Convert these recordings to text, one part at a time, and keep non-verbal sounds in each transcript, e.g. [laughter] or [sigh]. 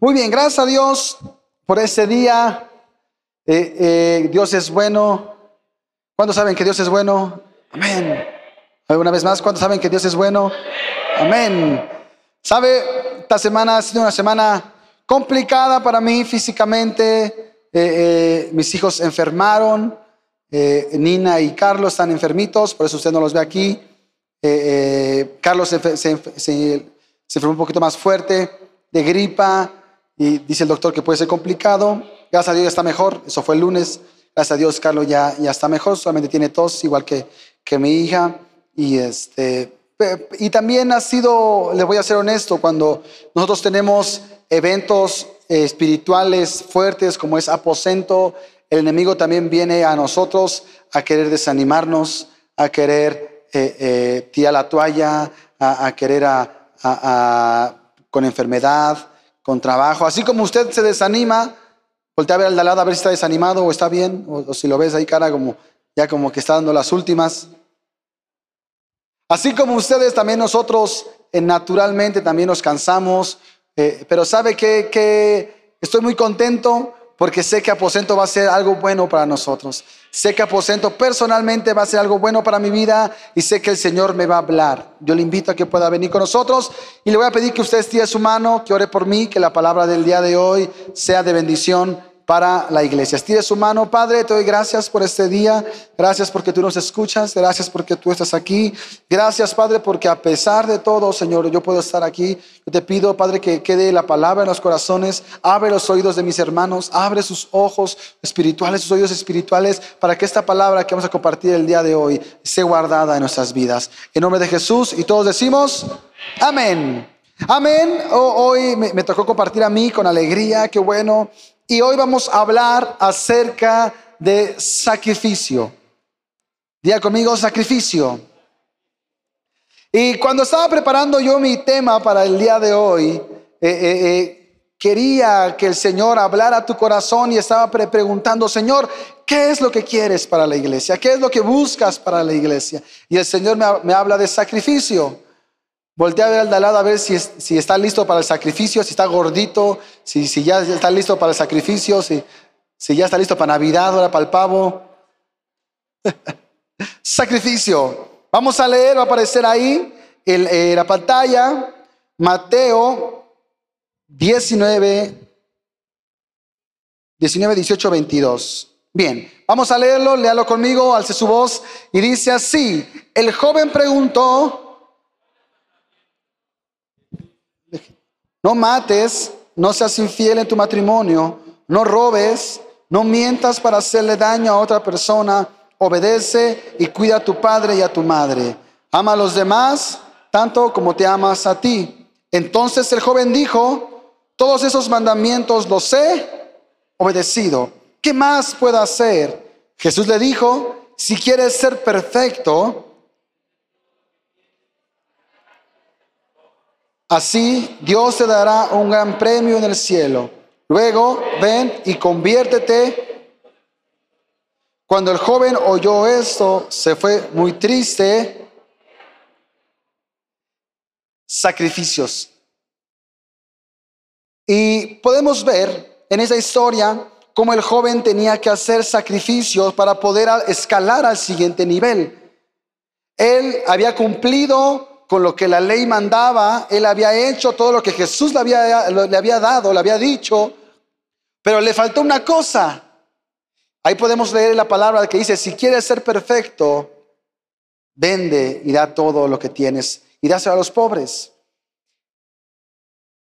Muy bien, gracias a Dios por este día. Eh, eh, Dios es bueno. ¿Cuántos saben que Dios es bueno? Amén. ¿Alguna vez más? ¿Cuántos saben que Dios es bueno? Amén. ¿Sabe? Esta semana ha sido una semana complicada para mí físicamente. Eh, mis hijos enfermaron. Nina y Carlos están enfermitos, por eso usted no los ve aquí. Carlos se, se enfermó un poquito más fuerte de gripa y dice el doctor que puede ser complicado. Gracias a Dios ya está mejor. Eso fue el lunes. Gracias a Dios Carlos ya, ya está mejor. Solamente tiene tos, igual que, que mi hija. Y, este, y también ha sido, le voy a ser honesto, cuando nosotros tenemos eventos espirituales fuertes como es aposento, el enemigo también viene a nosotros a querer desanimarnos, a querer eh, eh, tirar la toalla, a, querer a, con enfermedad, con trabajo. Así como usted se desanima, voltea a ver al de lado a ver si está desanimado o está bien, o, si lo ves ahí cara como ya como que está dando las últimas. Así como ustedes, también nosotros eh, naturalmente también nos cansamos, eh, pero sabe que, que estoy muy contento porque sé que aposento va a ser algo bueno para nosotros. Sé que aposento personalmente va a ser algo bueno para mi vida y sé que el Señor me va a hablar. Yo le invito a que pueda venir con nosotros y le voy a pedir que usted estire su mano, que ore por mí, que la palabra del día de hoy sea de bendición para la iglesia. Estire su mano, Padre, te doy gracias por este día, gracias porque tú nos escuchas, gracias porque tú estás aquí, gracias, Padre, porque a pesar de todo, Señor, yo puedo estar aquí. Te pido, Padre, que quede la palabra en los corazones, abre los oídos de mis hermanos, abre sus ojos espirituales, sus oídos espirituales, para que esta palabra que vamos a compartir el día de hoy sea guardada en nuestras vidas. En nombre de Jesús, y todos decimos, amén. Amén. Hoy me, tocó compartir a mí con alegría, qué bueno. Y hoy vamos a hablar acerca de sacrificio. Día conmigo, sacrificio. Y cuando estaba preparando yo mi tema para el día de hoy, eh, eh, eh, quería que el Señor hablara a tu corazón y estaba preguntando, Señor, ¿qué es lo que quieres para la iglesia? ¿Qué es lo que buscas para la iglesia? Y el Señor me habla de sacrificio. Voltea a ver al de al lado a ver si, si está listo para el sacrificio, si está gordito, si, si ya está listo para el sacrificio, si, si ya está listo para Navidad, ahora para el pavo. [laughs] sacrificio. Vamos a leer, va a aparecer ahí en, en la pantalla Mateo 19, 19, 18, 22. Bien, vamos a leerlo, léalo conmigo, alce su voz y dice así, el joven preguntó, No mates, no seas infiel en tu matrimonio, no robes, no mientas para hacerle daño a otra persona, obedece y cuida a tu padre y a tu madre. Ama a los demás tanto como te amas a ti. Entonces el joven dijo, todos esos mandamientos los he obedecido. ¿Qué más puedo hacer? Jesús le dijo, si quieres ser perfecto, Así Dios te dará un gran premio en el cielo. Luego ven y conviértete. Cuando el joven oyó esto, se fue muy triste. Sacrificios. Y podemos ver en esa historia cómo el joven tenía que hacer sacrificios para poder escalar al siguiente nivel. Él había cumplido con lo que la ley mandaba, él había hecho todo lo que Jesús le había, le había dado, le había dicho, pero le faltó una cosa. Ahí podemos leer la palabra que dice, si quieres ser perfecto, vende y da todo lo que tienes y dáselo a los pobres.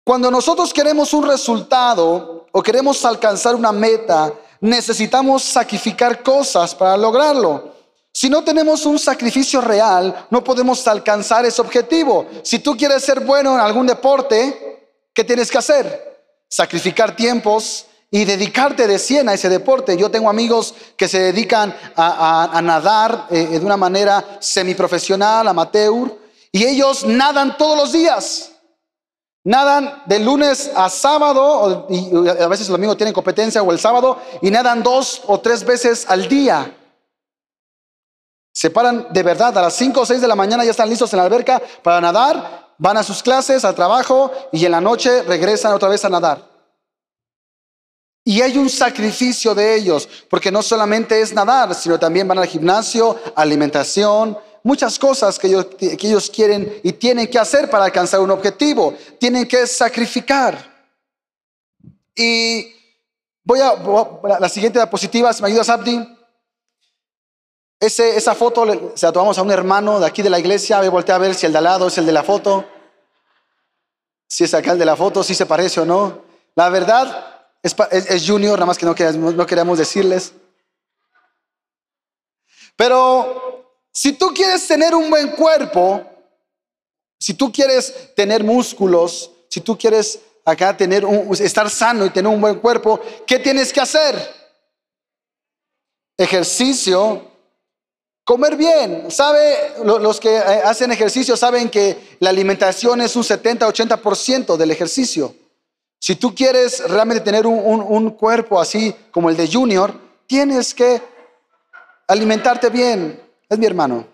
Cuando nosotros queremos un resultado o queremos alcanzar una meta, necesitamos sacrificar cosas para lograrlo. Si no tenemos un sacrificio real, no podemos alcanzar ese objetivo. Si tú quieres ser bueno en algún deporte, ¿qué tienes que hacer? Sacrificar tiempos y dedicarte de 100 a ese deporte. Yo tengo amigos que se dedican a, nadar eh, de una manera semiprofesional, amateur, y ellos nadan todos los días. Nadan de lunes a sábado, a veces el domingo tienen competencia o el sábado, y nadan dos o tres veces al día. Se paran de verdad a las 5 o 6 de la mañana, ya están listos en la alberca para nadar, van a sus clases, al trabajo y en la noche regresan otra vez a nadar. Y hay un sacrificio de ellos, porque no solamente es nadar, sino también van al gimnasio, alimentación, muchas cosas que ellos, que ellos quieren y tienen que hacer para alcanzar un objetivo. Tienen que sacrificar. Y voy a, la siguiente diapositiva, si me ayudas, Abdi. Esa foto se la tomamos a un hermano de aquí de la iglesia. A voltear a ver si el de al lado es el de la foto. Si es acá el de la foto, si se parece o no. La verdad es, es, Junior, nada más que no queremos, no queremos decirles. Pero si tú quieres tener un buen cuerpo, si tú quieres tener músculos, si tú quieres acá tener un, estar sano y tener un buen cuerpo, ¿qué tienes que hacer? Ejercicio, comer bien. ¿Sabe? Los que eh, hacen ejercicio saben que la alimentación es un 70-80% del ejercicio. Si tú quieres realmente tener un, cuerpo así como el de Junior, tienes que alimentarte bien. Es mi hermano.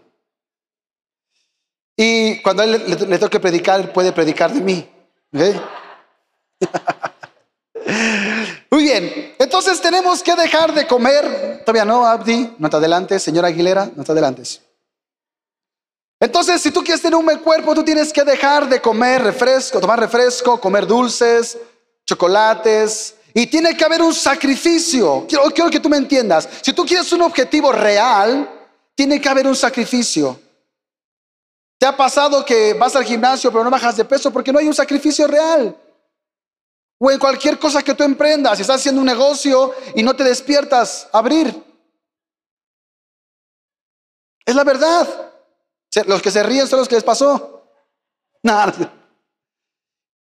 Y cuando él le, toque predicar, puede predicar de mí. [laughs] bien, entonces tenemos que dejar de comer. Todavía no, Abdi, no te adelante, señora Aguilera, no te adelantes. Entonces, si tú quieres tener un buen cuerpo, tú tienes que dejar de comer refresco, tomar refresco, comer dulces, chocolates. Y tiene que haber un sacrificio. Quiero que tú me entiendas. Si tú quieres un objetivo real, tiene que haber un sacrificio. ¿Te ha pasado que vas al gimnasio pero no bajas de peso porque no hay un sacrificio real? O en cualquier cosa que tú emprendas, si estás haciendo un negocio y no te despiertas abrir. Es la verdad. Los que se ríen son los que les pasó. [laughs] Nada.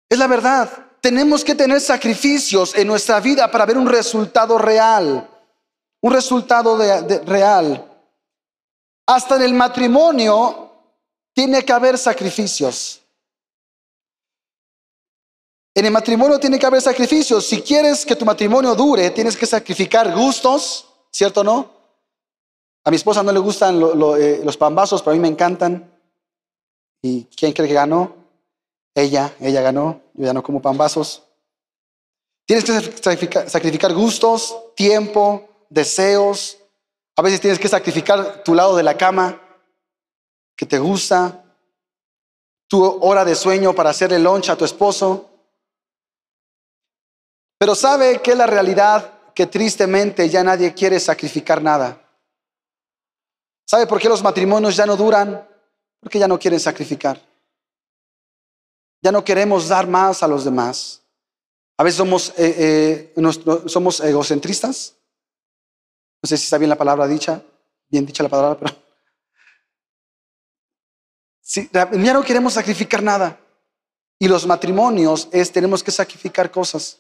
Es la verdad. Tenemos que tener sacrificios en nuestra vida para ver un resultado real. Un resultado real. Hasta en el matrimonio tiene que haber sacrificios. En el matrimonio tiene que haber sacrificios. Si quieres que tu matrimonio dure, tienes que sacrificar gustos, ¿cierto o no? A mi esposa no le gustan eh, los pambazos, pero a mí me encantan. ¿Y quién cree que ganó? Ella, ella ganó. Yo ya no como pambazos. Tienes que sacrificar gustos, tiempo, deseos. A veces tienes que sacrificar tu lado de la cama que te gusta, tu hora de sueño para hacerle lunch a tu esposo. Pero sabe que la realidad que tristemente ya nadie quiere sacrificar nada. ¿Sabe por qué los matrimonios ya no duran? Porque ya no quieren sacrificar. Ya no queremos dar más a los demás. A veces somos, eh, eh, somos egocentristas. No sé si está bien la palabra dicha, bien dicha la palabra, pero [laughs] ya no queremos sacrificar nada. Y los matrimonios es, tenemos que sacrificar cosas.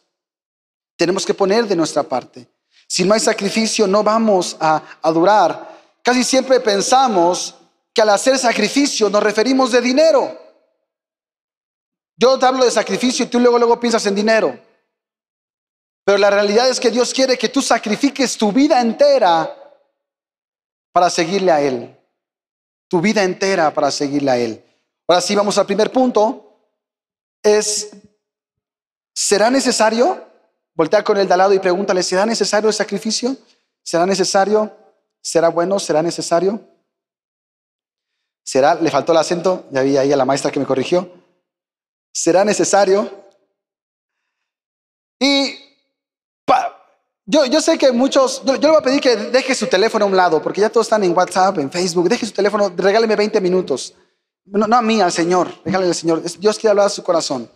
Tenemos que poner de nuestra parte. Si no hay sacrificio, no vamos a, durar. Casi siempre pensamos que al hacer sacrificio nos referimos de dinero. Yo te hablo de sacrificio y tú luego, luego piensas en dinero. Pero la realidad es que Dios quiere que tú sacrifiques tu vida entera para seguirle a Él. Tu vida entera para seguirle a Él. Ahora sí, vamos al primer punto. Es, ¿será necesario? Voltea con el de al lado y pregúntale, ¿será necesario el sacrificio? ¿Será necesario? ¿Será bueno? ¿Será necesario? ¿Será? Le faltó el acento, ya vi ahí a la maestra que me corrigió. ¿Será necesario? Y yo, yo, sé que muchos, yo, le voy a pedir que deje su teléfono a un lado, porque ya todos están en WhatsApp, en Facebook, deje su teléfono, regáleme 20 minutos. No, a mí, al Señor, regáleme al Señor. Dios quiere hablar a su corazón.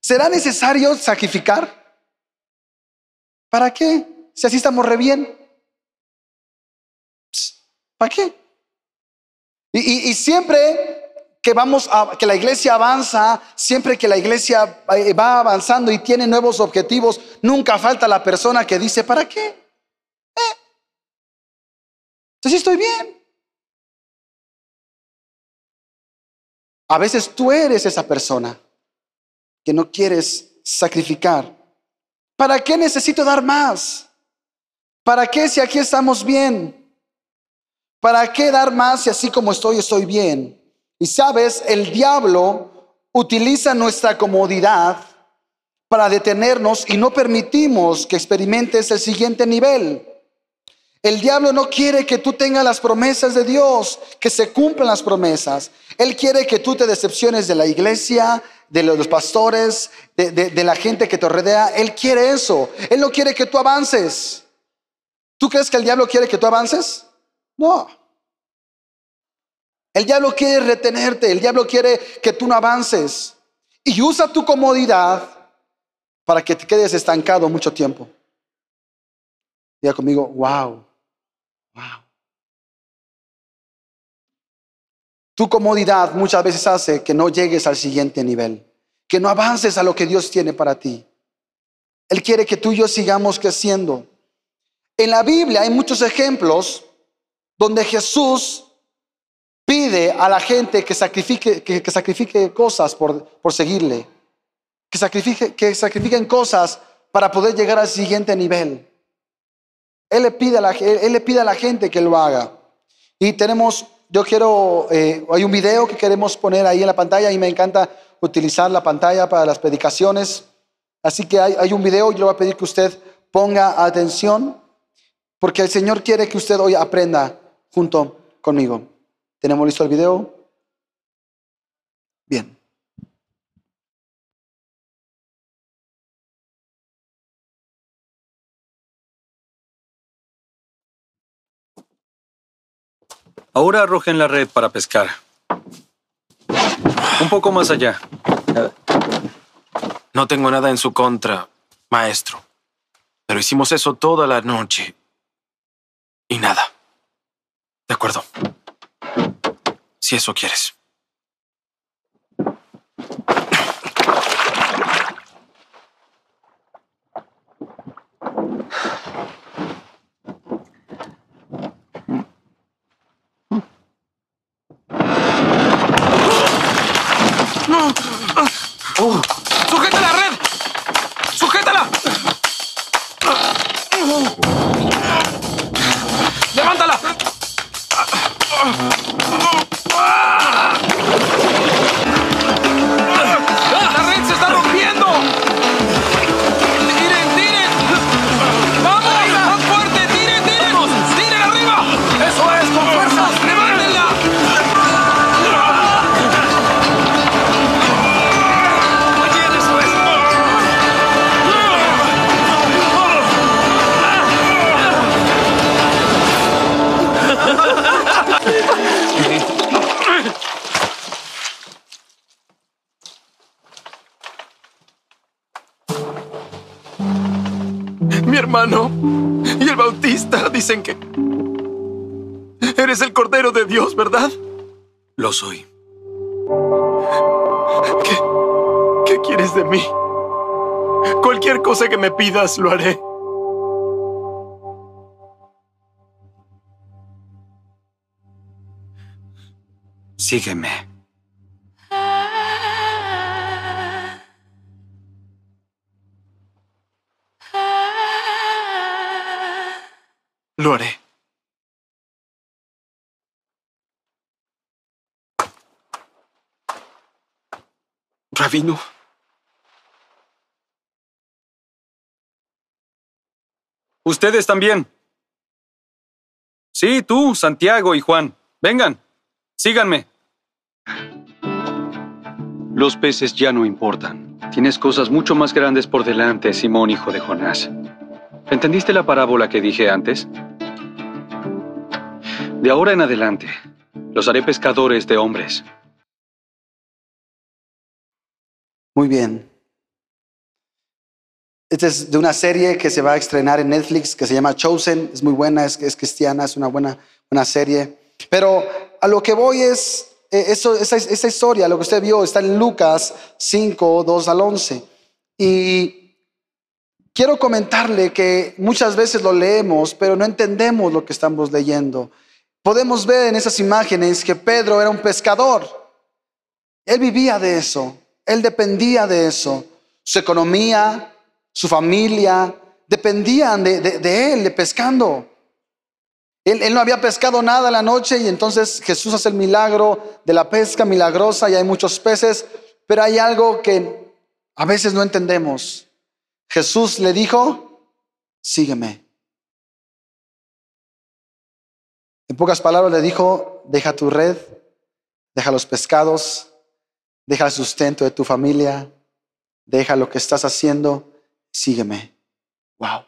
¿Será necesario sacrificar? ¿Para qué? Si así estamos re bien. ¿Para qué? Y, siempre que vamos a, que la iglesia avanza, siempre que la iglesia eh, va avanzando y tiene nuevos objetivos, nunca falta la persona que dice, ¿para qué? ¿Eh? Entonces estoy bien. A veces tú eres esa persona que no quieres sacrificar ¿Para qué necesito dar más? ¿Para qué si aquí estamos bien? ¿Para qué dar más si así como estoy estoy bien? Y sabes, el diablo utiliza nuestra comodidad para detenernos y no permitimos que experimentes el siguiente nivel. El diablo no quiere que tú tengas las promesas de Dios, que se cumplan las promesas. Él quiere que tú te decepciones de la iglesia, de los pastores, de, de, la gente que te rodea. Él quiere eso. Él no quiere que tú avances. ¿Tú crees que el diablo quiere que tú avances? No. El diablo quiere retenerte, el diablo quiere que tú no avances. Y usa tu comodidad para que te quedes estancado mucho tiempo. Diga conmigo, wow, wow. Tu comodidad muchas veces hace que no llegues al siguiente nivel, que no avances a lo que Dios tiene para ti. Él quiere que tú y yo sigamos creciendo. En la Biblia hay muchos ejemplos donde Jesús pide a la gente que sacrifique, que, sacrifique cosas por, por seguirle, que, sacrifique, que sacrifiquen cosas para poder llegar al siguiente nivel. Él le, pide a la, él le pide a la gente que lo haga. Y tenemos, yo quiero, eh, hay un video que queremos poner ahí en la pantalla y me encanta utilizar la pantalla para las predicaciones. Así que hay, hay un video, yo le voy a pedir que usted ponga atención, porque el Señor quiere que usted hoy aprenda junto conmigo. ¿Tenemos listo el video? Bien. Ahora arrojen la red para pescar. Un poco más allá. No tengo nada en su contra, maestro. Pero hicimos eso toda la noche. Y nada. De acuerdo. Si eso quieres. Mi hermano y el bautista dicen que... Eres el Cordero de Dios, ¿verdad? Lo soy. ¿Qué, qué quieres de mí? Cualquier cosa que me pidas, lo haré. Sígueme. Lo. Rabino, Ustedes también. Sí, tú, Santiago y Juan. Vengan, síganme. Los peces ya no importan. Tienes cosas mucho más grandes por delante, Simón, hijo de Jonás. ¿Entendiste la parábola que dije antes? De ahora en adelante, los haré pescadores de hombres. Muy bien. Esta es de una serie que se va a estrenar en Netflix que se llama Chosen. Es muy buena, es, cristiana, es una buena, buena serie. Pero a lo que voy es, eh, esa, esa historia, lo que usted vio, está en Lucas 5, 2 al 11. Y quiero comentarle que muchas veces lo leemos, pero no entendemos lo que estamos leyendo. Podemos ver en esas imágenes que Pedro era un pescador. Él vivía de eso, él dependía de eso. Su economía, su familia, dependían de, él, de pescando. Él, él no había pescado nada la noche y entonces Jesús hace el milagro de la pesca milagrosa y hay muchos peces, pero hay algo que A veces no entendemos. Jesús le dijo, sígueme. En pocas palabras le dijo, deja tu red, deja los pescados, deja el sustento de tu familia, deja lo que estás haciendo, sígueme. Wow.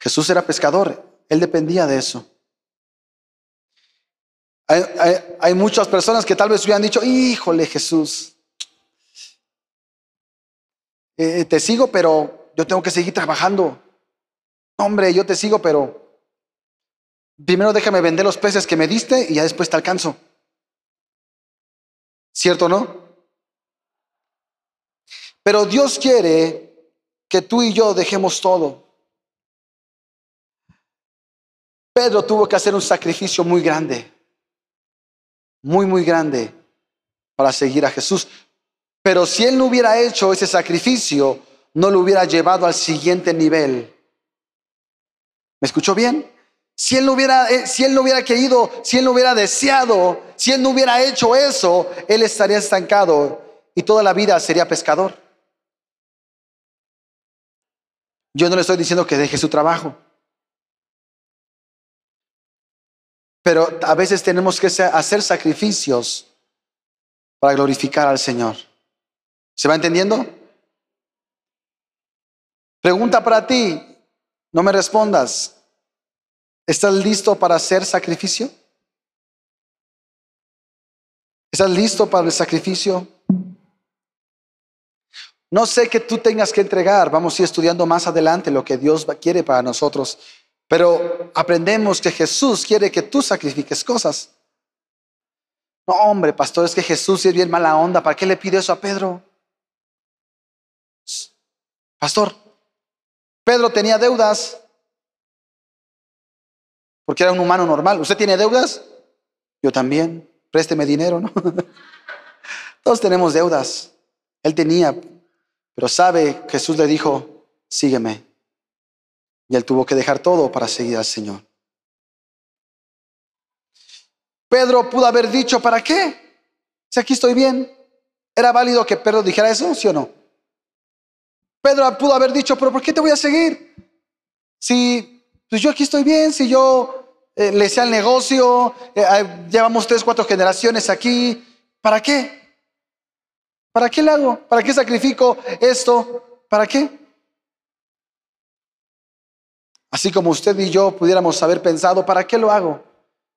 Jesús era pescador, él dependía de eso. Hay, muchas personas que tal vez hubieran dicho, híjole Jesús, eh, te sigo, pero yo tengo que seguir trabajando. Hombre, yo te sigo, pero primero déjame vender los peces que me diste y ya después te alcanzo. ¿Cierto o no? Pero Dios quiere que tú y yo dejemos todo. Pedro tuvo que hacer un sacrificio muy grande, muy, muy grande para seguir a Jesús. Pero si él no hubiera hecho ese sacrificio, no lo hubiera llevado al siguiente nivel. ¿Me escuchó bien? Si él no hubiera, eh, si él no hubiera querido, si él no hubiera deseado, si él no hubiera hecho eso, él estaría estancado y toda la vida sería pescador. Yo no le estoy diciendo que deje su trabajo. Pero a veces tenemos que hacer sacrificios para glorificar al Señor. ¿Se va entendiendo? Pregunta para ti, no me respondas. ¿Estás listo para hacer sacrificio? ¿Estás listo para el sacrificio? No sé que tú tengas que entregar, vamos a ir estudiando más adelante lo que Dios quiere para nosotros, pero aprendemos que Jesús quiere que tú sacrifiques cosas. No, hombre, pastor, es que Jesús es bien mala onda, ¿para qué le pide eso a Pedro? Pastor, Pedro tenía deudas porque era un humano normal. ¿Usted tiene deudas? Yo también. Présteme dinero, ¿no? [laughs] Todos tenemos deudas. Él tenía, pero sabe, Jesús le dijo, sígueme. Y él tuvo que dejar todo para seguir al Señor. Pedro pudo haber dicho, ¿para qué? Si aquí estoy bien. ¿Era válido que Pedro dijera eso, sí o no? Pedro pudo haber dicho, pero ¿por qué te voy a seguir? Si pues yo aquí estoy bien, si yo eh, le sé al negocio, eh, llevamos tres, cuatro generaciones aquí, ¿para qué? ¿Para qué le hago? ¿Para qué sacrifico esto? ¿Para qué? Así como usted y yo pudiéramos haber pensado, ¿para qué lo hago?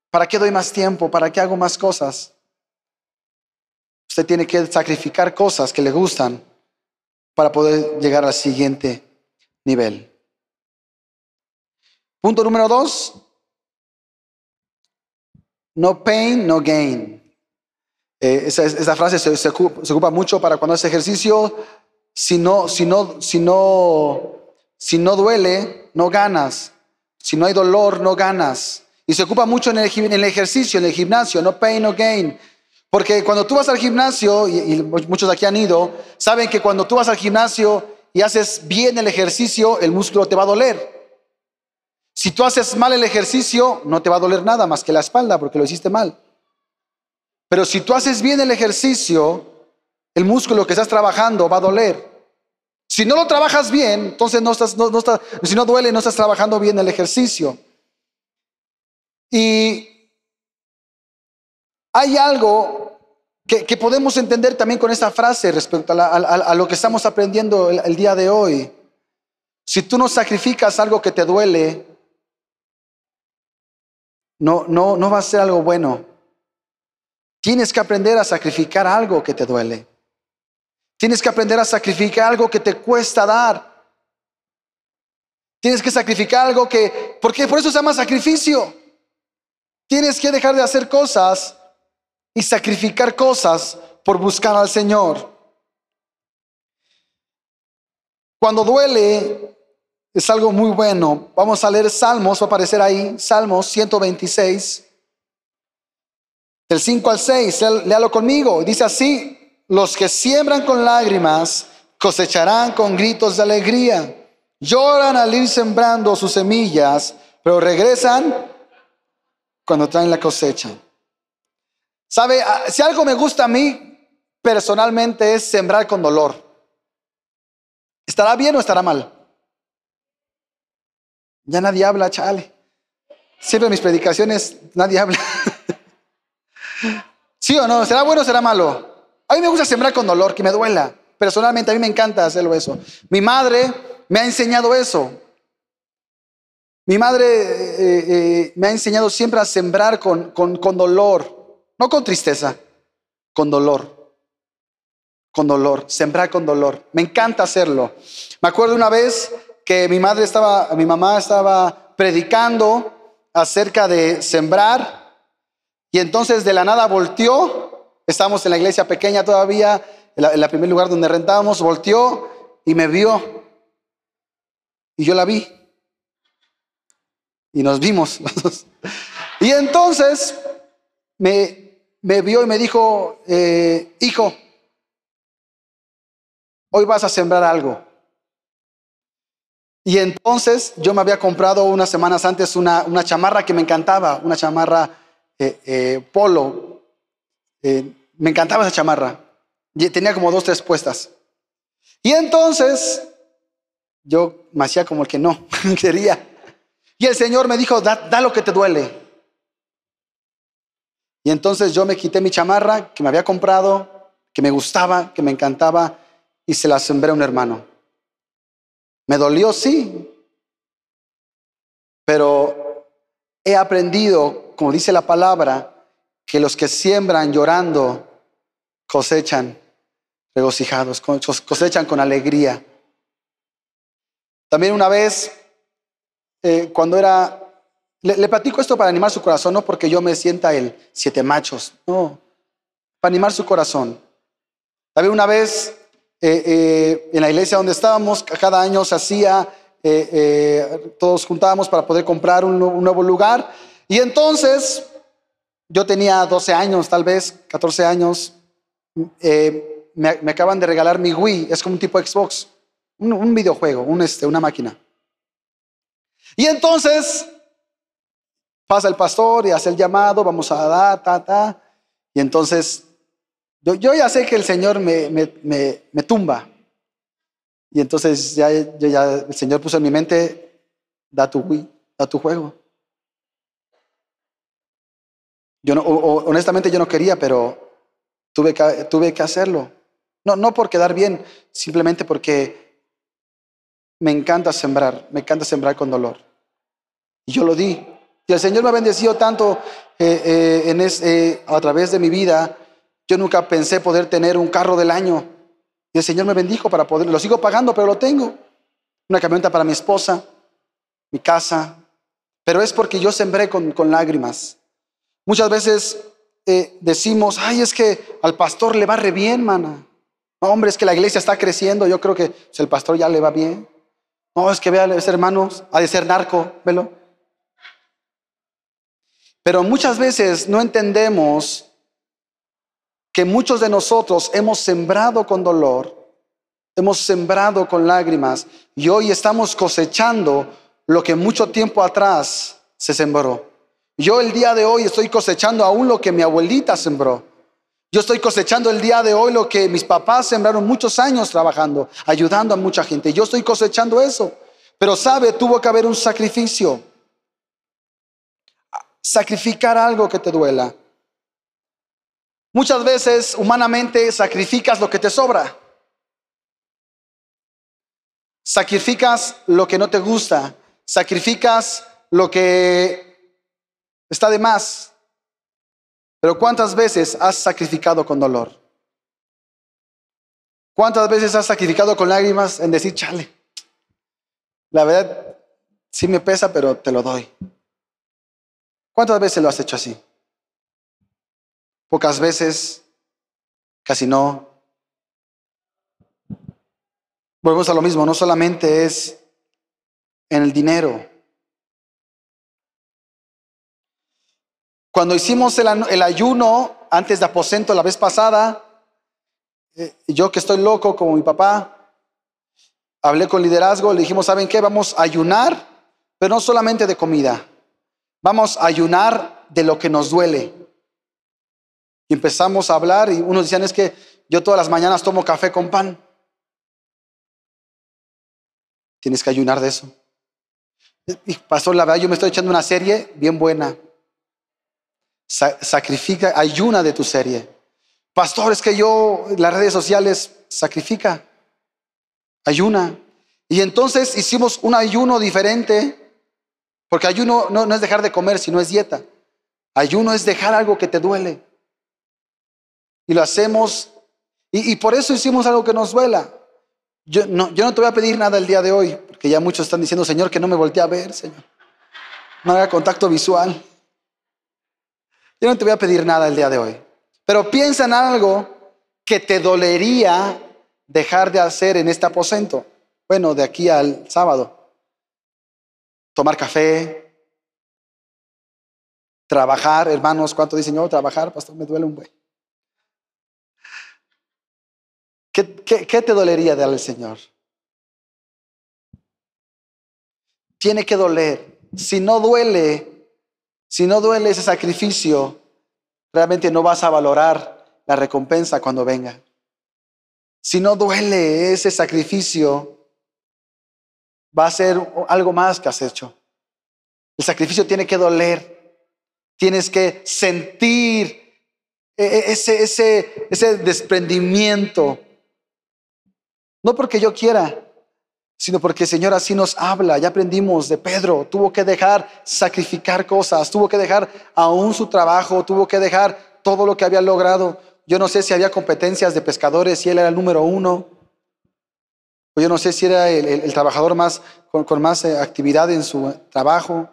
¿Para qué doy más tiempo? ¿Para qué hago más cosas? Usted tiene que sacrificar cosas que le gustan para poder llegar al siguiente nivel. Punto número dos. No pain, no gain. Eh, esa, frase se, ocupa, mucho para cuando hace ejercicio. Si no, si, no, si, no, si no duele, no ganas. Si no hay dolor, no ganas. Y se ocupa mucho en el, ejercicio, en el gimnasio. No pain, no gain. Porque cuando tú vas al gimnasio, y, y muchos de aquí han ido, saben que cuando tú vas al gimnasio y haces bien el ejercicio, el músculo te va a doler. Si tú haces mal el ejercicio, no te va a doler nada más que la espalda porque lo hiciste mal. Pero si tú haces bien el ejercicio, el músculo que estás trabajando va a doler. Si no lo trabajas bien, entonces no estás, no, si no duele, no estás trabajando bien el ejercicio. Y hay algo que, podemos entender también con esta frase respecto a, lo que estamos aprendiendo el, día de hoy. Si tú no sacrificas algo que te duele, no, no, no va a ser algo bueno. Tienes que aprender a sacrificar algo que te duele. Tienes que aprender a sacrificar algo que te cuesta dar. Tienes que sacrificar algo que, porque por eso se llama sacrificio. Tienes que dejar de hacer cosas y sacrificar cosas por buscar al Señor. Cuando duele es algo muy bueno. Vamos a leer Salmos, va a aparecer ahí, Salmos 126, del 5 al 6, léalo conmigo. Dice así, los que siembran con lágrimas cosecharán con gritos de alegría. Lloran al ir sembrando sus semillas, pero regresan cuando traen la cosecha. ¿Sabe? Ah, si algo me gusta a mí, personalmente es sembrar con dolor. ¿Estará bien o estará mal? Ya nadie habla, chale. Siempre en mis predicaciones nadie habla. [laughs] ¿Sí o no? ¿Será bueno o será malo? A mí me gusta sembrar con dolor, que me duela. Personalmente a mí me encanta hacerlo eso. Mi madre me ha enseñado eso. Mi madre eh, eh, me ha enseñado siempre a sembrar con, con dolor, no con tristeza, con dolor. Con dolor, sembrar con dolor. Me encanta hacerlo. Me acuerdo una vez que mi madre estaba, mi mamá estaba predicando acerca de sembrar y entonces de la nada volteó. Estábamos en la iglesia pequeña todavía, en el primer lugar donde rentábamos, volteó y me vio. Y yo la vi. Y nos vimos [laughs] Y entonces me, me vio y me dijo, eh, hijo, hoy vas a sembrar algo. Y entonces yo me había comprado unas semanas antes una, una chamarra que me encantaba, una chamarra eh, eh, polo. me encantaba esa chamarra. Y tenía como dos, tres puestas. Y entonces yo me hacía como el que no [laughs] quería. Y el Señor me dijo, da, lo que te duele. Y entonces yo me quité mi chamarra que me había comprado, que me gustaba, que me encantaba, y se la sembré a un hermano. Me dolió, sí, pero he aprendido, como dice la palabra, que los que siembran llorando cosechan regocijados, cosechan con alegría. También una vez eh, cuando era, le, platico esto para animar su corazón, no porque yo me sienta el siete machos, no, para animar su corazón. También una vez eh, eh, en la iglesia donde estábamos, cada año se hacía, todos juntábamos para poder comprar un, nuevo lugar. Y entonces yo tenía 12 años, tal vez 14 años. Me, acaban de regalar mi Wii, es como un tipo Xbox, un, videojuego, este, una máquina. Y entonces pasa el pastor y hace el llamado, vamos a dar, ta, ta. Y entonces yo, ya sé que el Señor me, me, tumba. Y entonces ya, ya el Señor puso en mi mente, da tu, da tu juego. Yo no, honestamente yo no quería, pero tuve que, tuve que hacerlo. No, no por quedar bien, simplemente porque me encanta sembrar, me encanta sembrar con dolor. Y yo lo di. Y el Señor me ha bendecido tanto eh, eh, en eh, a través de mi vida. Yo nunca pensé poder tener un carro del año. Y el Señor me bendijo para poder, lo sigo pagando, pero lo tengo. Una camioneta para mi esposa, mi casa. Pero es porque yo sembré con, lágrimas. Muchas veces decimos, ay, es que al pastor le va re bien, mana. No, hombre, es que la iglesia está creciendo. Yo creo que pues, el pastor ya le va bien. No, es que vea, ese hermanos, ha de ser narco, velo. Pero muchas veces no entendemos que muchos de nosotros hemos sembrado con dolor, hemos sembrado con lágrimas y hoy estamos cosechando lo que mucho tiempo atrás se sembró. Yo el día de hoy estoy cosechando aún lo que mi abuelita sembró. Yo estoy cosechando el día de hoy lo que mis papás sembraron muchos años trabajando, ayudando a mucha gente. Yo estoy cosechando eso. Pero sabe, tuvo que haber un sacrificio sacrificar algo que te duela. Muchas veces humanamente sacrificas lo que te sobra. Sacrificas lo que no te gusta. Sacrificas lo que está de más. Pero ¿cuántas veces has sacrificado con dolor? ¿Cuántas veces has sacrificado con lágrimas en decir, chale? La verdad, sí me pesa, pero te lo doy. ¿Cuántas veces lo has hecho así? Pocas veces, casi no. Volvemos a lo mismo, no solamente es en el dinero. Cuando hicimos el, ayuno antes de aposento la vez pasada, eh, yo que estoy loco como mi papá, hablé con liderazgo, le dijimos, ¿saben qué? Vamos a ayunar, pero no solamente de comida. Vamos a ayunar de lo que nos duele. Y empezamos a hablar y unos decían, es que yo todas las mañanas tomo café con pan. Tienes que ayunar de eso. Y pastor, la verdad, yo me estoy echando una serie bien buena. sacrifica, ayuna de tu serie. Pastor, es que yo, las redes sociales, sacrifica, ayuna. Y entonces hicimos un ayuno diferente, porque ayuno no, no es dejar de comer, sino es dieta. Ayuno es dejar algo que te duele. Y lo hacemos, y, por eso hicimos algo que nos duela. Yo no, yo no te voy a pedir nada el día de hoy, porque ya muchos están diciendo, Señor, que no me voltee a ver, Señor. No haga contacto visual. Yo no te voy a pedir nada el día de hoy. Pero piensa en algo que te dolería dejar de hacer en este aposento. Bueno, de aquí al sábado. Tomar café. Trabajar, hermanos, ¿cuánto dicen yo? Trabajar, pastor, me duele un buen. ¿Qué, te dolería darle al Señor? Tiene que doler. Si no duele, si no duele ese sacrificio, realmente no vas a valorar la recompensa cuando venga. Si no duele ese sacrificio, va a ser algo más que has hecho. El sacrificio tiene que doler. Tienes que sentir e, e, ese, ese, ese desprendimiento. No porque yo quiera, sino porque el Señor así nos habla. Ya aprendimos de Pedro, tuvo que dejar sacrificar cosas, tuvo que dejar aún su trabajo, tuvo que dejar todo lo que había logrado. Yo no sé si había competencias de pescadores, si él era el número uno. O yo no sé si era el, trabajador más, con, con más eh, actividad en su trabajo.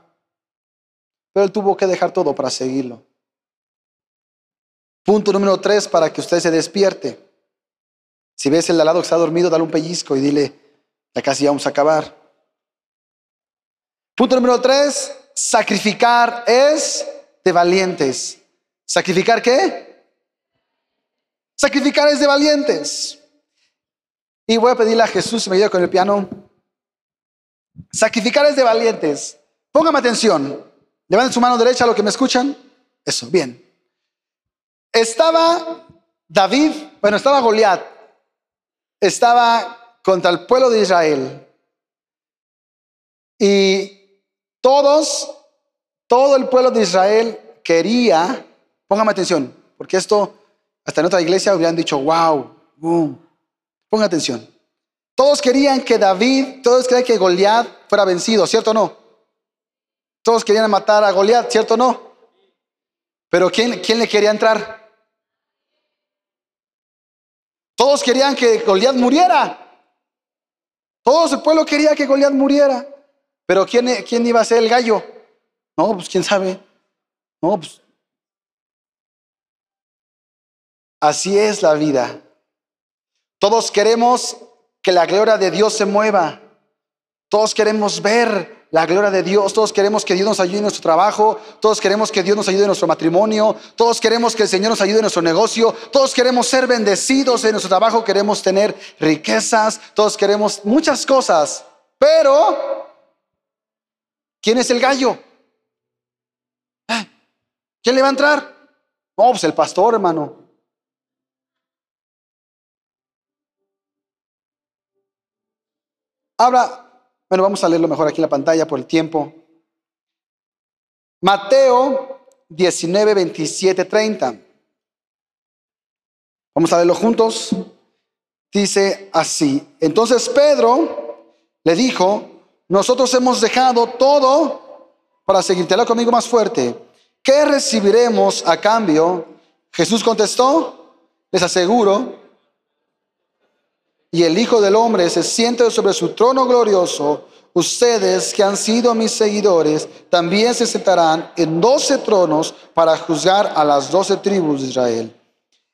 Pero él tuvo que dejar todo para seguirlo. Punto número tres para que usted se despierte. Si ves el de al lado que está dormido, dale un pellizco y dile, ya casi vamos a acabar. Punto número tres, sacrificar es de valientes. ¿Sacrificar qué? Sacrificar es de valientes. Y voy a pedirle a Jesús, si me ayuda con el piano. Sacrificar es de valientes. Póngame atención. Levanten su mano derecha a lo que me escuchan. Eso, bien. Estaba David, bueno, estaba Goliat estaba contra el pueblo de Israel. Y todos, todo el pueblo de Israel quería, póngame atención, porque esto hasta en otra iglesia hubieran dicho, wow, boom. Ponga atención. Todos querían que David, todos querían que Goliat fuera vencido, ¿cierto o no? Todos querían matar a Goliat, ¿cierto o no? Pero ¿quién, quién le quería entrar? Todos querían que Goliat muriera. Todo el pueblo quería que Goliat muriera. Pero ¿quién, ¿quién iba a ser el gallo? No, pues quién sabe. No, pues. Así es la vida. Todos queremos que la gloria de Dios se mueva. Todos queremos ver la gloria de Dios. Todos queremos que Dios nos ayude en nuestro trabajo. Todos queremos que Dios nos ayude en nuestro matrimonio. Todos queremos que el Señor nos ayude en nuestro negocio. Todos queremos ser bendecidos en nuestro trabajo. Queremos tener riquezas. Todos queremos muchas cosas. Pero, ¿quién es el gallo? ¿Eh? ¿Quién le va a entrar? No, pues el pastor, hermano. Habla bueno, vamos a leerlo mejor aquí en la pantalla por el tiempo. Mateo 19, 27, 30. Vamos a leerlo juntos. Dice así. Entonces Pedro le dijo, nosotros hemos dejado todo para seguirte. Habla conmigo más fuerte. ¿Qué recibiremos a cambio? Jesús contestó, les aseguro y el Hijo del Hombre se siente sobre su trono glorioso, ustedes que han sido mis seguidores también se sentarán en doce tronos para juzgar a las doce tribus de Israel.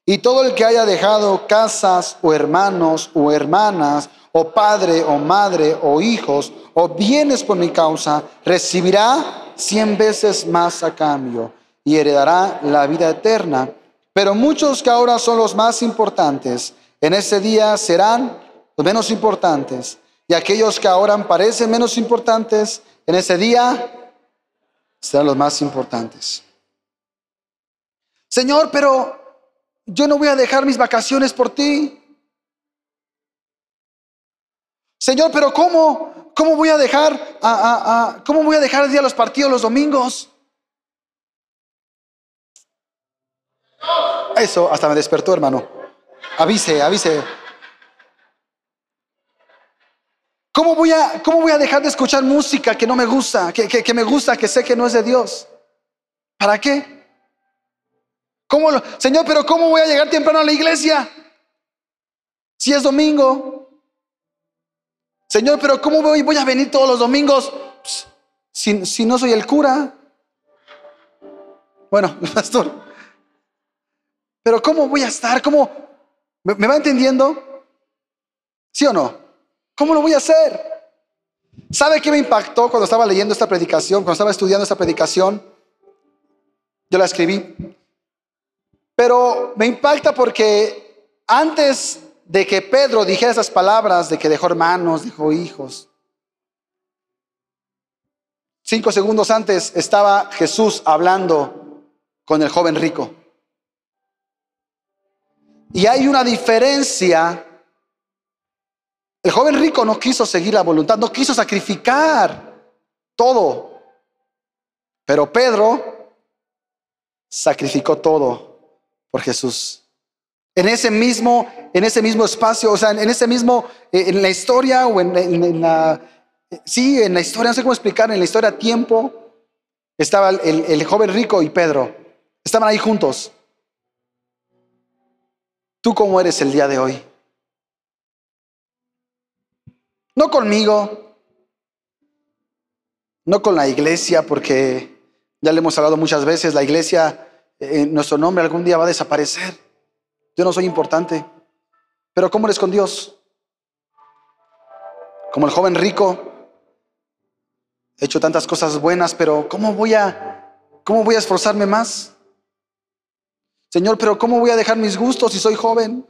Y todo el que haya dejado casas o hermanos o hermanas, o padre o madre o hijos o bienes por mi causa, recibirá cien veces más a cambio y heredará la vida eterna. Pero muchos que ahora son los más importantes, en ese día serán los menos importantes. Y aquellos que ahora parecen menos importantes, en ese día serán los más importantes. Señor, pero yo no voy a dejar mis vacaciones por ti. Señor, pero ¿cómo? ¿Cómo voy a dejar a, cómo voy a dejar el día de los partidos los domingos? Eso hasta me despertó, hermano. Avise, avise. ¿Cómo voy, a, ¿Cómo voy a dejar de escuchar música que no me gusta, que, que, me gusta, que sé que no es de Dios? ¿Para qué? ¿Cómo Señor, pero ¿cómo voy a llegar temprano a la iglesia? Si es domingo. Señor, pero ¿cómo voy, voy a venir todos los domingos si, si no soy el cura? Bueno, [laughs] pastor, pero ¿cómo voy a estar? ¿Cómo? ¿Me, va entendiendo? ¿Sí o no? ¿Cómo lo voy a hacer? ¿Sabe qué me impactó cuando estaba leyendo esta predicación, cuando estaba estudiando esta predicación? Yo la escribí. Pero me impacta porque antes de que Pedro dijera esas palabras de que dejó hermanos, dejó hijos, cinco segundos antes estaba Jesús hablando con el joven rico. Y hay una diferencia el joven rico no quiso seguir la voluntad, no quiso sacrificar todo. Pero Pedro sacrificó todo por Jesús. En ese mismo, en ese mismo espacio, o sea, en ese mismo, eh, en la historia o en, la, sí, en la historia, no sé cómo explicar, en la historia tiempo, estaba el, el joven rico y Pedro. Estaban ahí juntos. ¿Tú cómo eres el día de hoy? No conmigo, no con la iglesia, porque ya le hemos hablado muchas veces, la iglesia, en eh, nuestro nombre algún día va a desaparecer. Yo no soy importante. Pero ¿cómo eres con Dios? Como el joven rico, he hecho tantas cosas buenas, pero ¿cómo voy a, cómo voy a esforzarme más? Señor, pero ¿cómo voy a dejar mis gustos si soy joven?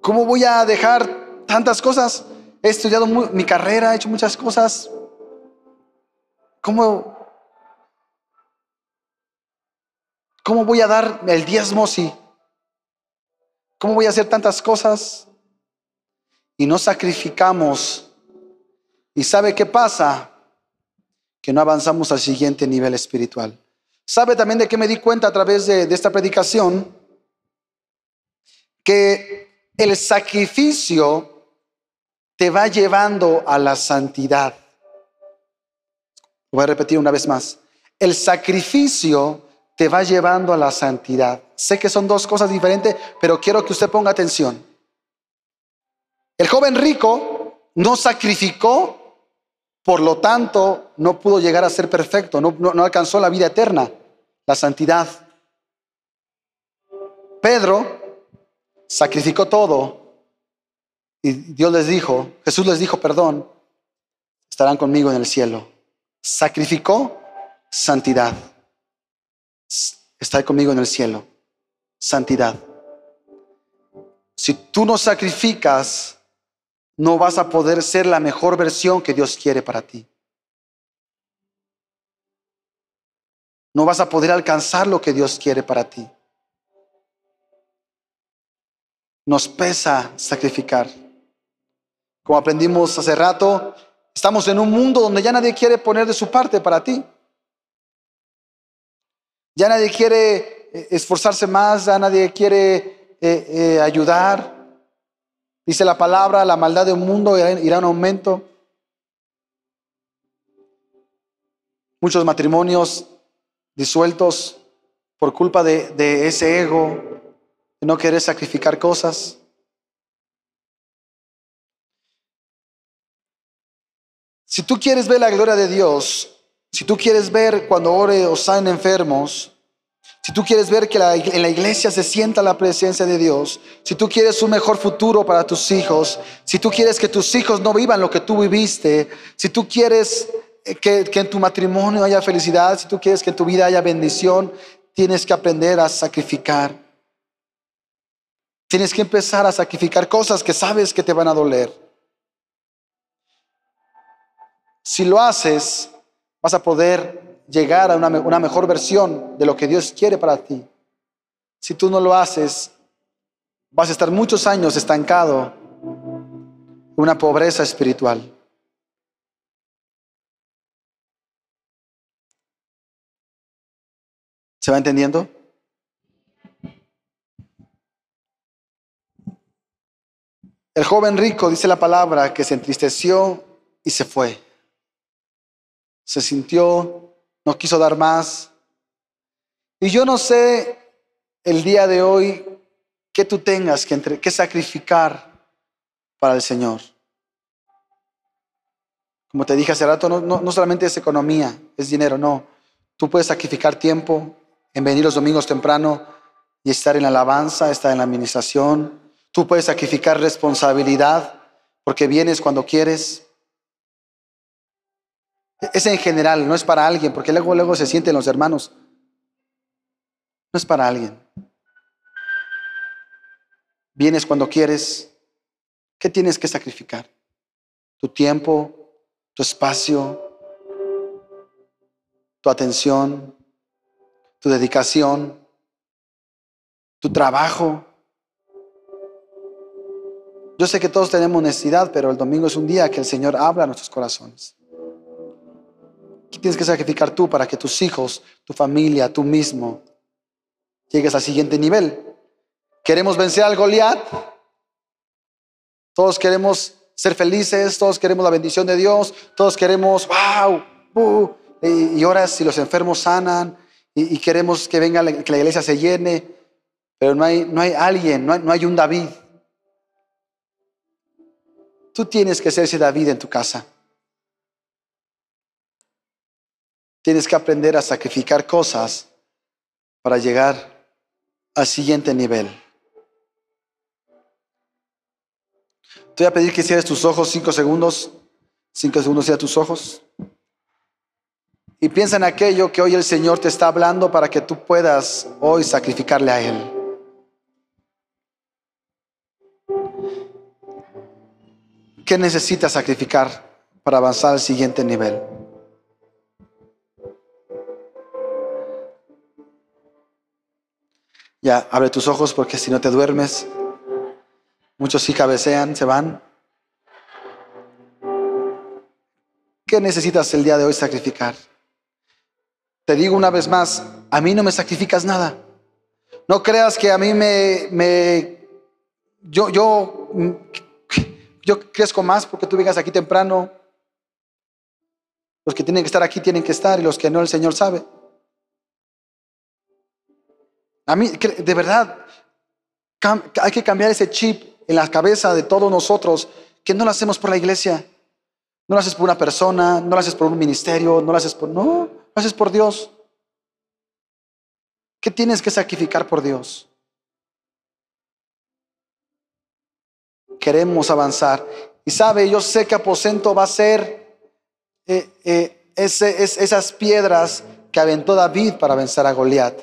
¿Cómo voy a dejar tantas cosas. He estudiado mi carrera, he hecho muchas cosas. ¿Cómo, ¿Cómo voy a dar el diezmo si? ¿Cómo voy a hacer tantas cosas? Y no sacrificamos. ¿Y sabe qué pasa? Que no avanzamos al siguiente nivel espiritual. ¿Sabe también de qué me di cuenta a través de, esta predicación? Que el sacrificio te va llevando a la santidad. Voy a repetir una vez más. El sacrificio te va llevando a la santidad. Sé que son dos cosas diferentes, pero quiero que usted ponga atención. El joven rico no sacrificó, por lo tanto no pudo llegar a ser perfecto, no, alcanzó la vida eterna, la santidad. Pedro sacrificó todo y Dios les dijo, Jesús les dijo, perdón, estarán conmigo en el cielo. Sacrificó santidad. Está conmigo en el cielo. Santidad. Si tú no sacrificas, no vas a poder ser la mejor versión que Dios quiere para ti. No vas a poder alcanzar lo que Dios quiere para ti. Nos pesa sacrificar. Como aprendimos hace rato, estamos en un mundo donde ya nadie quiere poner de su parte para ti. Ya nadie quiere eh, esforzarse más, ya nadie quiere eh, eh, ayudar. Dice la palabra, la maldad de un mundo irá en aumento. Muchos matrimonios disueltos por culpa de, ese ego, de no querer sacrificar cosas. Si tú quieres ver la gloria de Dios, si tú quieres ver cuando ore o salen enfermos, si tú quieres ver que en la iglesia se sienta la presencia de Dios, si tú quieres un mejor futuro para tus hijos, si tú quieres que tus hijos no vivan lo que tú viviste, si tú quieres eh, que, que en tu matrimonio haya felicidad, si tú quieres que en tu vida haya bendición, tienes que aprender a sacrificar. Tienes que empezar a sacrificar cosas que sabes que te van a doler. Si lo haces, vas a poder llegar a una, mejor versión de lo que Dios quiere para ti. si tú no lo haces, vas a estar muchos años estancado en una pobreza espiritual. ¿Se va entendiendo? El joven rico, dice la palabra, que se entristeció y se fue. Se sintió, no quiso dar más. Y yo no sé el día de hoy qué tú tengas que, entre, que sacrificar para el Señor. Como te dije hace rato, no, no, no solamente es economía, es dinero, no. Tú puedes sacrificar tiempo en venir los domingos temprano y estar en la alabanza, estar en la administración, Tú puedes sacrificar responsabilidad porque vienes cuando quieres. Es en general, no es para alguien, porque luego, luego se sienten los hermanos. No es para alguien. Vienes cuando quieres. ¿Qué tienes que sacrificar? Tu tiempo, tu espacio, tu atención, tu dedicación, tu trabajo. Yo sé que todos tenemos necesidad, pero el domingo es un día que el Señor habla a nuestros corazones. ¿Qué tienes que sacrificar tú para que tus hijos, tu familia, tú mismo, llegues al siguiente nivel? ¿Queremos vencer al Goliat? Todos queremos ser felices, todos queremos la bendición de Dios, todos queremos, wow, uh, y, ahora si los enfermos sanan y, queremos que venga, que la iglesia se llene, pero no hay, no hay alguien, no hay, no hay un David Tú tienes que ser ese David en tu casa. Tienes que aprender a sacrificar cosas para llegar al siguiente nivel. Te voy a pedir que cierres tus ojos cinco segundos. Cinco segundos, cierra tus ojos. Y piensa en aquello que hoy el Señor te está hablando para que tú puedas hoy sacrificarle a Él. ¿Qué necesitas sacrificar para avanzar al siguiente nivel? Ya, abre tus ojos porque si no te duermes, muchos sí cabecean, se van. ¿Qué necesitas el día de hoy sacrificar? Te digo una vez más, a mí no me sacrificas nada. No creas que a mí me, me yo, yo yo crezco más porque tú vengas aquí temprano. Los que tienen que estar aquí tienen que estar y los que no, el Señor sabe. A mí, de verdad, hay que cambiar ese chip en la cabeza de todos nosotros que no lo hacemos por la iglesia. No lo haces por una persona, no lo haces por un ministerio, no lo haces por... No, lo haces por Dios. ¿Qué tienes que sacrificar por Dios? queremos avanzar. Y sabe, yo sé que aposento va a ser eh, eh, esas piedras que aventó David para vencer a Goliat.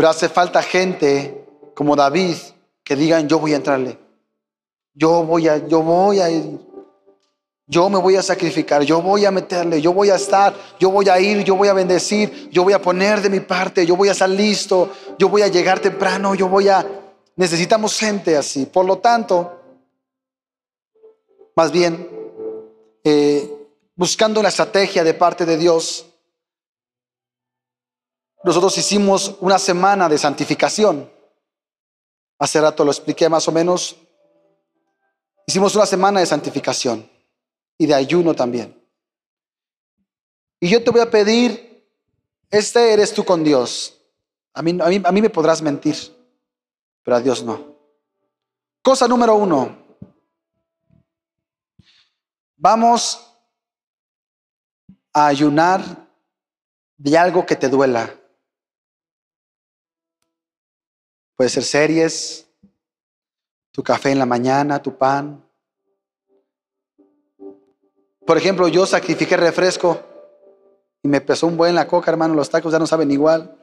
Pero hace falta gente como David que digan, yo voy a entrarle. Yo voy a, yo voy a ir. Yo me voy a sacrificar, yo voy a meterle, yo voy a estar, yo voy a ir, yo voy a bendecir, yo voy a poner de mi parte, yo voy a estar listo, yo voy a llegar temprano, yo voy a, Necesitamos gente así. Por lo tanto, más bien, eh, buscando una estrategia de parte de Dios, nosotros hicimos una semana de santificación. Hace rato lo expliqué más o menos. Hicimos una semana de santificación y de ayuno también. Y yo te voy a pedir, este eres tú con Dios. A mí, a mí, a mí me podrás mentir pero a Dios no. Cosa número uno. Vamos a ayunar de algo que te duela. Puede ser series, tu café en la mañana, tu pan. Por ejemplo, yo sacrifiqué refresco y me pesó un buen la coca, hermano. Los tacos ya no saben igual.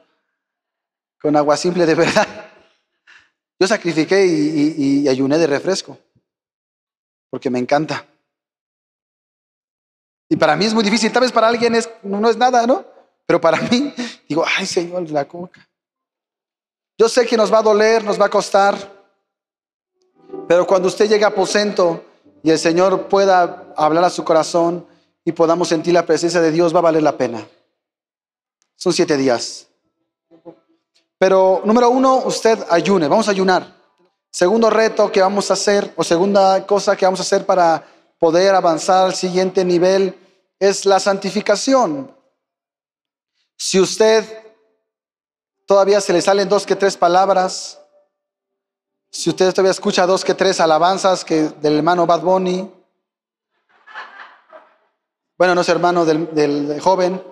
Con agua simple de [laughs] verdad. Yo sacrifiqué y, ayuné de refresco, porque me encanta. Y para mí es muy difícil, tal vez para alguien es, no es nada, ¿no? Pero para [laughs] mí, digo, ay Señor, la coca. Yo sé que nos va a doler, nos va a costar, pero cuando usted llegue a aposento y el Señor pueda hablar a su corazón y podamos sentir la presencia de Dios, va a valer la pena. Son siete días. Pero número uno, usted ayune, vamos a ayunar. Segundo reto que vamos a hacer, o segunda cosa que vamos a hacer para poder avanzar al siguiente nivel, es la santificación. Si usted todavía se le salen dos que tres palabras, si usted todavía escucha dos que tres alabanzas que del hermano Bad Bunny, bueno, no es hermano del, joven,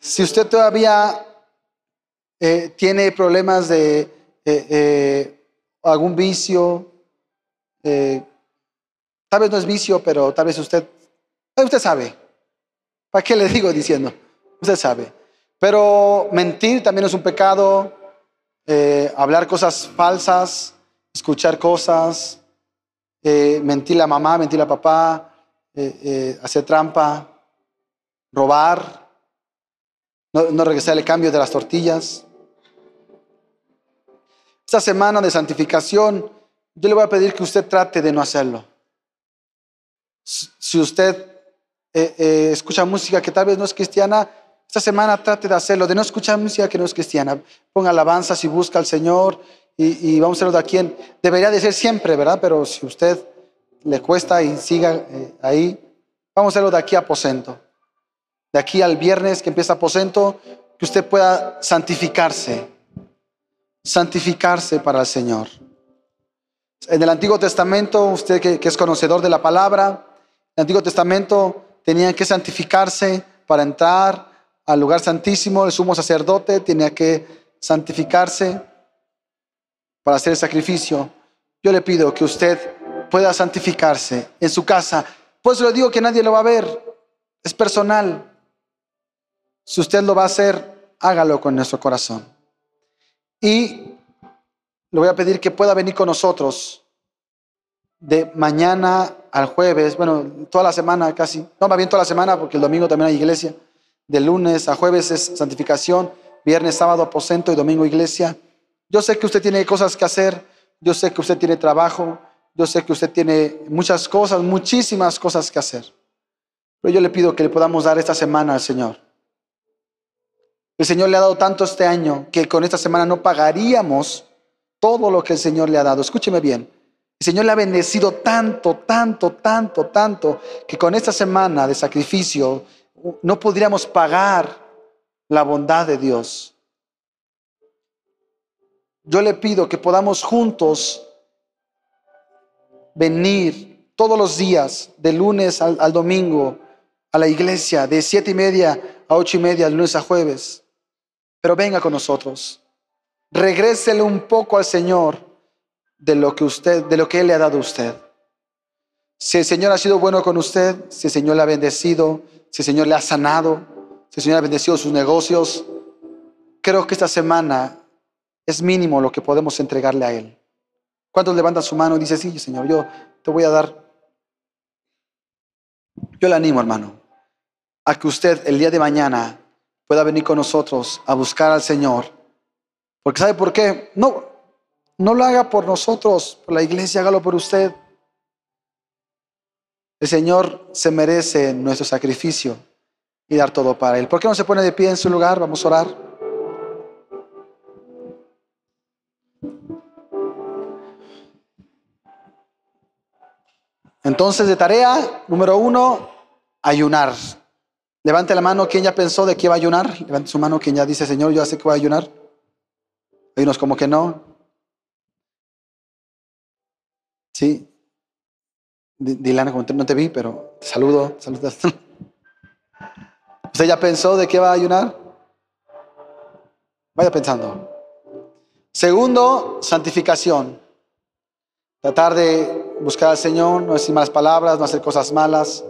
si usted todavía eh, tiene problemas de eh, eh, algún vicio, tal vez no es vicio, pero tal vez usted, usted sabe. ¿Para qué le digo diciendo? Usted sabe. Pero mentir también es un pecado, hablar cosas falsas, escuchar cosas, mentir a mamá, mentir a papá, hacer trampa, robar, no, no regresar el cambio de las tortillas. Esta semana de santificación, yo le voy a pedir que usted trate de no hacerlo. Si usted eh, eh, escucha música que tal vez no es cristiana, esta semana trate de hacerlo, de no escuchar música que no es cristiana. Ponga alabanzas y busca al Señor y, vamos a hacerlo de aquí. En, debería de ser siempre, ¿verdad? Pero si usted le cuesta y siga eh, ahí, vamos a hacerlo de aquí a aposento. De aquí al viernes que empieza aposento, que usted pueda santificarse santificarse para el Señor. En el Antiguo Testamento, usted que, es conocedor de la palabra, en el Antiguo Testamento tenían que santificarse para entrar al lugar santísimo. El sumo sacerdote tenía que santificarse para hacer el sacrificio. Yo le pido que usted pueda santificarse en su casa. Pues le digo que nadie lo va a ver. Es personal. Si usted lo va a hacer, hágalo con nuestro corazón. Y le voy a pedir que pueda venir con nosotros de mañana al jueves, bueno, toda la semana casi, no, va bien toda la semana porque el domingo también hay iglesia, de lunes a jueves es santificación, viernes, sábado aposento y domingo iglesia. Yo sé que usted tiene cosas que hacer, yo sé que usted tiene trabajo, yo sé que usted tiene muchas cosas, muchísimas cosas que hacer. Pero yo le pido que le podamos dar esta semana al Señor. El Señor le ha dado tanto este año que con esta semana no pagaríamos todo lo que el Señor le ha dado. Escúcheme bien. El Señor le ha bendecido tanto, tanto, tanto, tanto, que con esta semana de sacrificio no podríamos pagar la bondad de Dios. Yo le pido que podamos juntos venir todos los días, de lunes al, domingo, a la iglesia, de siete y media a ocho y media, lunes a jueves pero venga con nosotros. Regrésele un poco al Señor de lo que usted, de lo que Él le ha dado a usted. Si el Señor ha sido bueno con usted, si el Señor le ha bendecido, si el Señor le ha sanado, si el Señor ha bendecido sus negocios, creo que esta semana es mínimo lo que podemos entregarle a Él. ¿Cuántos levantan su mano y dicen, sí, Señor, yo te voy a dar? Yo le animo, hermano, a que usted el día de mañana pueda venir con nosotros a buscar al Señor. Porque ¿sabe por qué? No, no lo haga por nosotros, por la iglesia, hágalo por usted. El Señor se merece nuestro sacrificio y dar todo para Él. ¿Por qué no se pone de pie en su lugar? Vamos a orar. Entonces, de tarea número uno, ayunar. Levante la mano quien ya pensó de qué va a ayunar. Levante su mano quien ya dice, Señor, yo sé que voy a ayunar. Hay unos como que no. Sí. Dilana, como no te vi, pero te saludo. saludo. [laughs] ¿Usted ya pensó de qué va a ayunar? Vaya pensando. Segundo, santificación. Tratar de buscar al Señor, no decir malas palabras, no hacer cosas malas,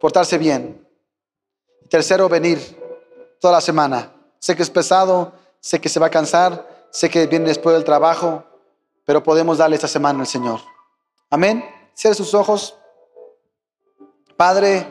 portarse bien. Tercero, venir toda la semana. Sé que es pesado, sé que se va a cansar, sé que viene después del trabajo, pero podemos darle esta semana al Señor. Amén. Cierre sus ojos. Padre,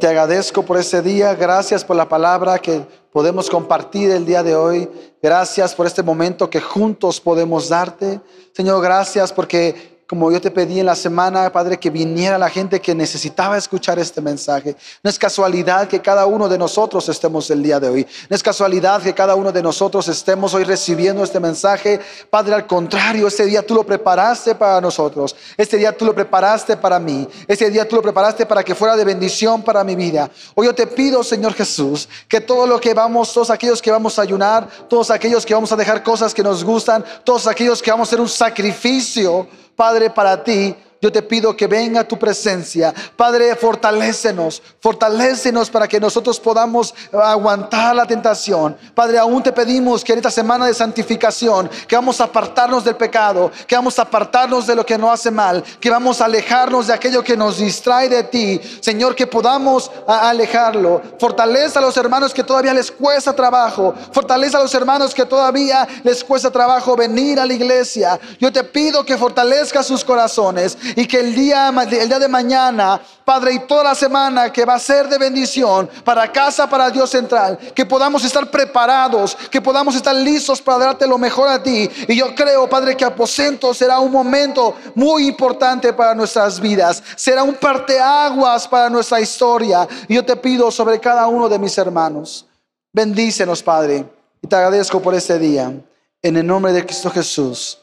Te agradezco por este día. Gracias por la palabra que podemos compartir el día de hoy. Gracias por este momento que juntos podemos darte. Señor, gracias porque como yo te pedí en la semana, Padre, que viniera la gente que necesitaba escuchar este mensaje. No es casualidad que cada uno de nosotros estemos el día de hoy. No es casualidad que cada uno de nosotros estemos hoy recibiendo este mensaje. Padre, al contrario, este día tú lo preparaste para nosotros. Este día tú lo preparaste para mí. Este día tú lo preparaste para que fuera de bendición para mi vida. Hoy yo te pido, Señor Jesús, que todo lo que vamos, todos aquellos que vamos a ayunar, todos aquellos que vamos a dejar cosas que nos gustan, todos aquellos que vamos a hacer un sacrificio, Padre, para ti yo te pido que venga tu presencia. Padre, fortalécenos, fortalécenos para que nosotros podamos aguantar la tentación. Padre, aún te pedimos que en esta semana de santificación, que vamos a apartarnos del pecado, que vamos a apartarnos de lo que nos hace mal, que vamos a alejarnos de aquello que nos distrae de ti. Señor, que podamos alejarlo. Fortaleza a los hermanos que todavía les cuesta trabajo. Fortaleza a los hermanos que todavía les cuesta trabajo venir a la iglesia. Yo te pido que fortalezca sus corazones y que el día, el día de mañana, Padre, y toda la semana que va a ser de bendición para casa, para Dios central, que podamos estar preparados, que podamos estar listos para darte lo mejor a ti. Y yo creo, Padre, que aposento será un momento muy importante para nuestras vidas, será un parteaguas para nuestra historia. Y yo te pido sobre cada uno de mis hermanos, bendícenos, Padre, y te agradezco por este día. En el nombre de Cristo Jesús.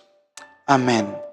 Amén.